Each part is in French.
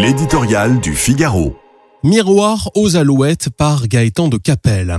L'éditorial du Figaro. Miroir aux alouettes par Gaëtan de Capelle.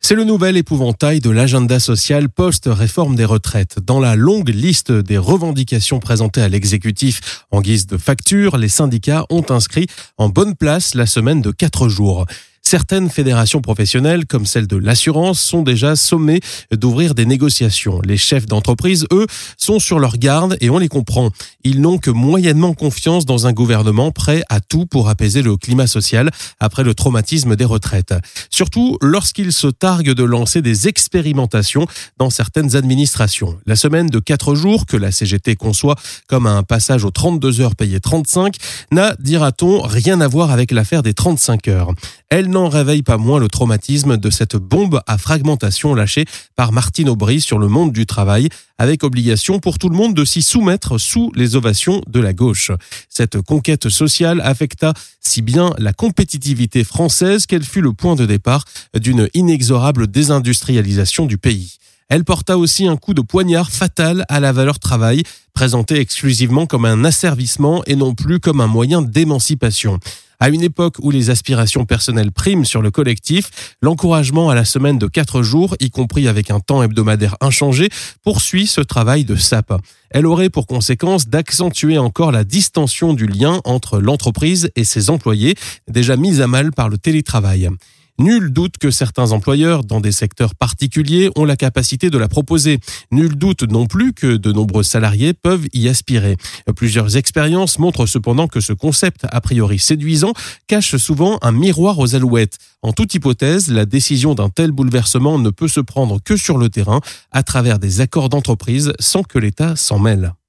C'est le nouvel épouvantail de l'agenda social post-réforme des retraites. Dans la longue liste des revendications présentées à l'exécutif en guise de facture, les syndicats ont inscrit en bonne place la semaine de quatre jours. Certaines fédérations professionnelles, comme celle de l'assurance, sont déjà sommées d'ouvrir des négociations. Les chefs d'entreprise, eux, sont sur leur garde et on les comprend. Ils n'ont que moyennement confiance dans un gouvernement prêt à tout pour apaiser le climat social après le traumatisme des retraites. Surtout lorsqu'ils se targuent de lancer des expérimentations dans certaines administrations. La semaine de 4 jours que la CGT conçoit comme un passage aux 32 heures payées 35 n'a, dira-t-on, rien à voir avec l'affaire des 35 heures. Elle n'en réveille pas moins le traumatisme de cette bombe à fragmentation lâchée par Martine Aubry sur le monde du travail, avec obligation pour tout le monde de s'y soumettre sous les ovations de la gauche. Cette conquête sociale affecta si bien la compétitivité française qu'elle fut le point de départ d'une inexorable désindustrialisation du pays. Elle porta aussi un coup de poignard fatal à la valeur travail, présentée exclusivement comme un asservissement et non plus comme un moyen d'émancipation. À une époque où les aspirations personnelles priment sur le collectif, l'encouragement à la semaine de quatre jours, y compris avec un temps hebdomadaire inchangé, poursuit ce travail de sape. Elle aurait pour conséquence d'accentuer encore la distension du lien entre l'entreprise et ses employés, déjà mise à mal par le télétravail. Nul doute que certains employeurs, dans des secteurs particuliers, ont la capacité de la proposer. Nul doute non plus que de nombreux salariés peuvent y aspirer. Plusieurs expériences montrent cependant que ce concept, a priori séduisant, cache souvent un miroir aux alouettes. En toute hypothèse, la décision d'un tel bouleversement ne peut se prendre que sur le terrain, à travers des accords d'entreprise, sans que l'État s'en mêle.